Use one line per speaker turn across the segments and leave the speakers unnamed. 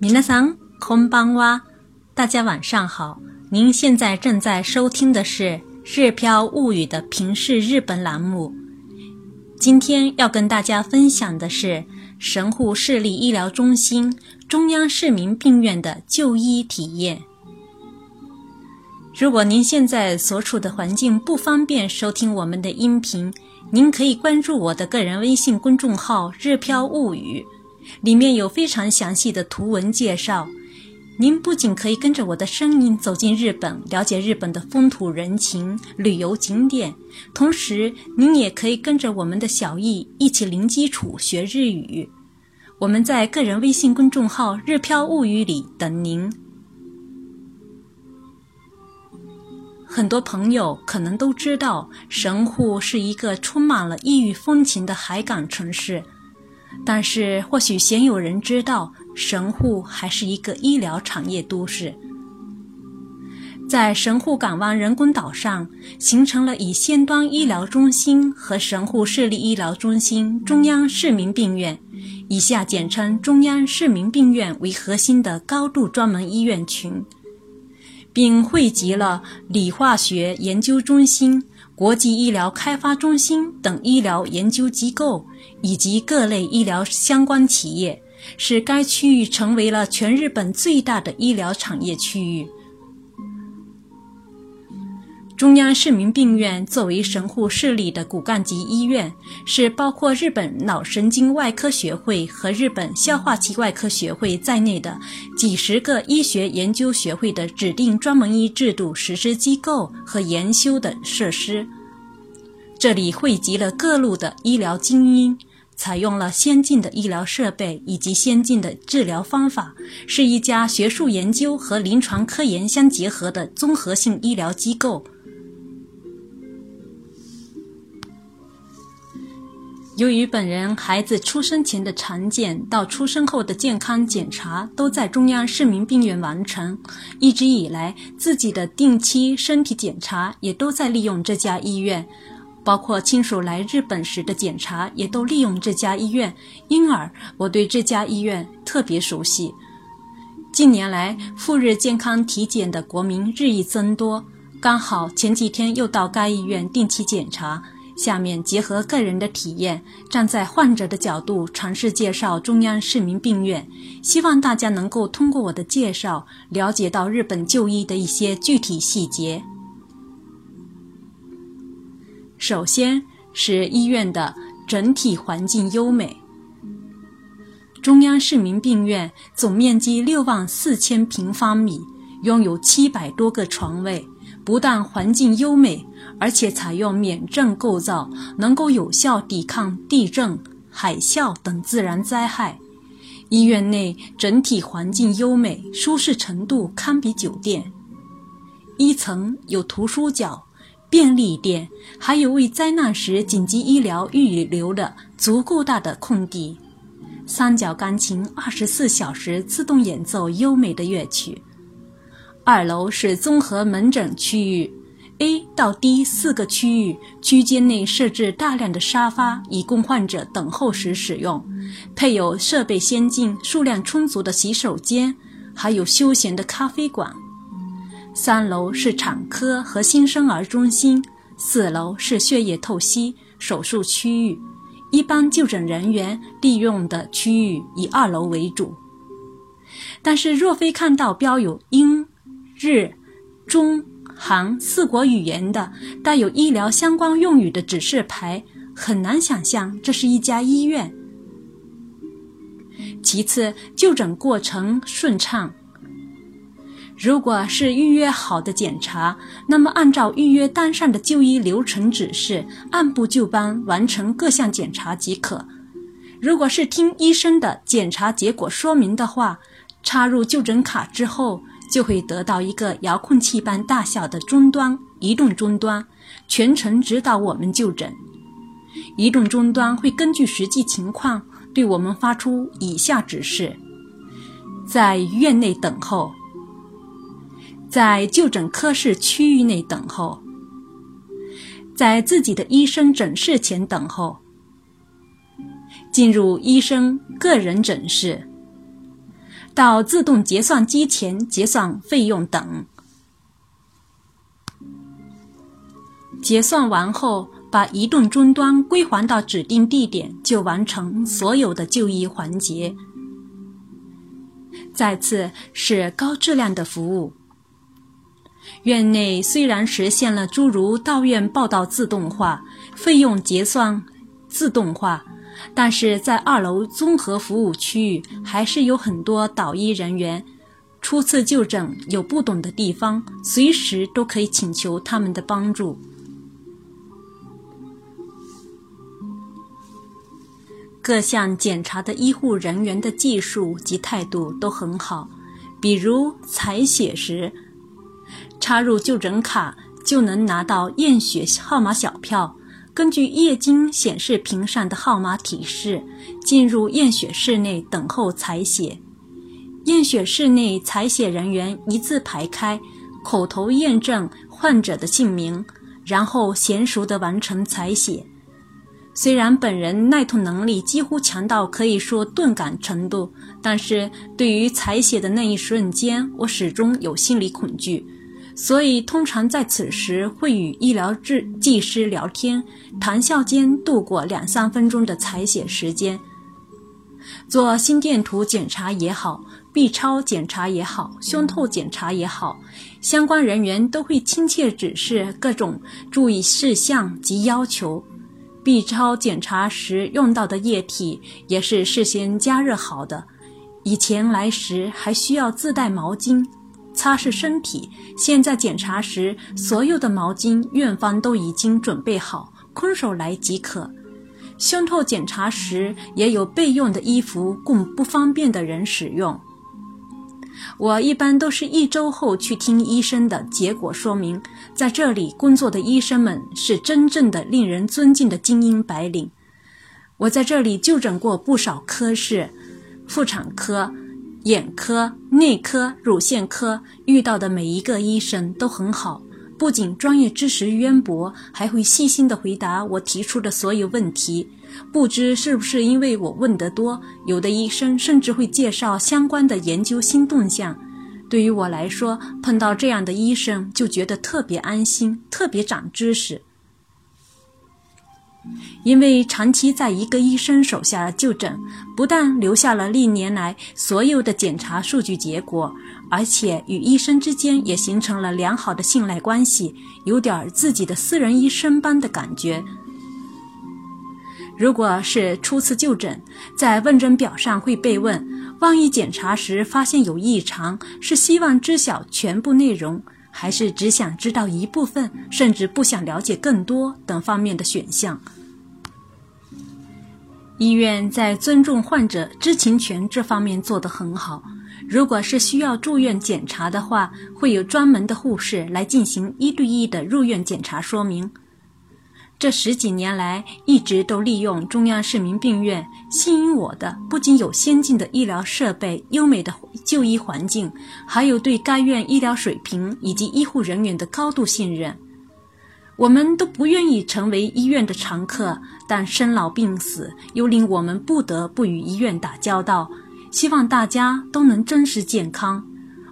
皆さんこんばんは，大家晚上好。您现在正在收听的是《日飘物语》的平视日本栏目。今天要跟大家分享的是神户市立医疗中心中央市民病院的就医体验。如果您现在所处的环境不方便收听我们的音频，您可以关注我的个人微信公众号“日飘物语”。 里面有非常详细的图文介绍，您不仅可以跟着我的声音走进日本，了解日本的风土人情、旅游景点，同时您也可以跟着我们的小易一起零基础学日语。我们在个人微信公众号“日飘物语”里等您。很多朋友可能都知道，神户是一个充满了异域风情的海港城市。但是，或许鲜有人知道，神户还是一个医疗产业都市。在神户港湾人工岛上，形成了以先端医疗中心和神户市立医疗中心中央市民病院（以下简称中央市民病院）为核心的高度专门医院群，并汇集了理化学研究中心。国际医疗开发中心等医疗研究机构以及各类医疗相关企业，使该区域成为了全日本最大的医疗产业区域。中央市民病院作为神户市立的骨干级医院，是包括日本脑神经外科学会和日本消化器外科学会在内的几十个医学研究学会的指定专门医制度实施机构和研修的设施。这里汇集了各路的医疗精英，采用了先进的医疗设备以及先进的治疗方法，是一家学术研究和临床科研相结合的综合性医疗机构。由于本人孩子出生前的产检到出生后的健康检查都在中央市民病院完成，一直以来自己的定期身体检查也都在利用这家医院，包括亲属来日本时的检查也都利用这家医院，因而我对这家医院特别熟悉。近年来赴日健康体检的国民日益增多，刚好前几天又到该医院定期检查。下面结合个人的体验，站在患者的角度尝试介绍中央市民病院，希望大家能够通过我的介绍了解到日本就医的一些具体细节。首先是医院的整体环境优美。中央市民病院总面积六万四千平方米，拥有七百多个床位。不但环境优美，而且采用免震构造，能够有效抵抗地震、海啸等自然灾害。医院内整体环境优美，舒适程度堪比酒店。一层有图书角、便利店，还有为灾难时紧急医疗预留的足够大的空地。三角钢琴二十四小时自动演奏优美的乐曲。二楼是综合门诊区域，A 到 D 四个区域区间内设置大量的沙发，以供患者等候时使用，配有设备先进、数量充足的洗手间，还有休闲的咖啡馆。三楼是产科和新生儿中心，四楼是血液透析手术区域，一般就诊人员利用的区域以二楼为主。但是若非看到标有婴。日、中、韩四国语言的带有医疗相关用语的指示牌，很难想象这是一家医院。其次，就诊过程顺畅。如果是预约好的检查，那么按照预约单上的就医流程指示，按部就班完成各项检查即可。如果是听医生的检查结果说明的话，插入就诊卡之后。就会得到一个遥控器般大小的终端，移动终端，全程指导我们就诊。移动终端会根据实际情况对我们发出以下指示：在院内等候，在就诊科室区域内等候，在自己的医生诊室前等候，进入医生个人诊室。到自动结算机前结算费用等。结算完后，把移动终端归还到指定地点，就完成所有的就医环节。再次是高质量的服务。院内虽然实现了诸如到院报到自动化、费用结算自动化，但是在二楼综合服务区域，还是有很多导医人员初次就诊有不懂的地方，随时都可以请求他们的帮助。各项检查的医护人员的技术及态度都很好，比如采血时，插入就诊卡就能拿到验血号码小票，根据液晶显示屏上的号码提示，进入验血室内等候采血。验血室内采血人员一字排开，口头验证患者的姓名，然后娴熟地完成采血。虽然本人耐痛能力几乎强到可以说钝感程度，但是对于采血的那一瞬间，我始终有心理恐惧，所以通常在此时会与医疗技技师聊天，谈笑间度过两三分钟的采血时间。做心电图检查也好，B 超检查也好，胸透检查也好，相关人员都会亲切指示各种注意事项及要求。B 超检查时用到的液体也是事先加热好的。以前来时还需要自带毛巾擦拭身体，现在检查时所有的毛巾院方都已经准备好，空手来即可。胸透检查时也有备用的衣服供不方便的人使用。我一般都是一周后去听医生的结果说明。在这里工作的医生们是真正的令人尊敬的精英白领。我在这里就诊过不少科室，妇产科、眼科、内科、乳腺科，遇到的每一个医生都很好，不仅专业知识渊博，还会细心地回答我提出的所有问题。不知是不是因为我问得多，有的医生甚至会介绍相关的研究新动向。对于我来说，碰到这样的医生就觉得特别安心，特别长知识。因为长期在一个医生手下就诊，不但留下了历年来所有的检查数据结果，而且与医生之间也形成了良好的信赖关系，有点自己的私人医生般的感觉。如果是初次就诊，在问诊表上会被问：万一检查时发现有异常，是希望知晓全部内容，还是只想知道一部分，甚至不想了解更多等方面的选项？医院在尊重患者知情权这方面做得很好。如果是需要住院检查的话，会有专门的护士来进行一对一的入院检查说明。这十几年来，一直都利用中央市民病院。吸引我的不仅有先进的医疗设备、优美的就医环境，还有对该院医疗水平以及医护人员的高度信任。我们都不愿意成为医院的常客，但生老病死又令我们不得不与医院打交道。希望大家都能珍视健康。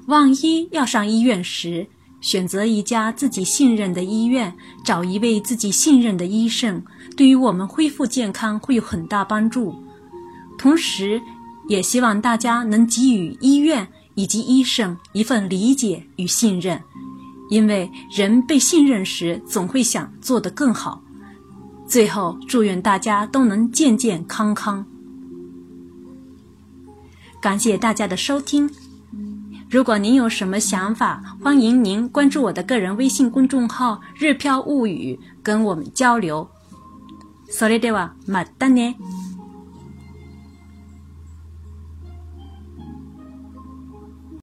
万一要上医院时，选择一家自己信任的医院，找一位自己信任的医生，对于我们恢复健康会有很大帮助。同时，也希望大家能给予医院以及医生一份理解与信任，因为人被信任时，总会想做得更好。最后，祝愿大家都能健健康康。感谢大家的收听。如果您有什么想法，欢迎您关注我的个人微信公众号“日飘物语”，跟我们交流。それではまたね。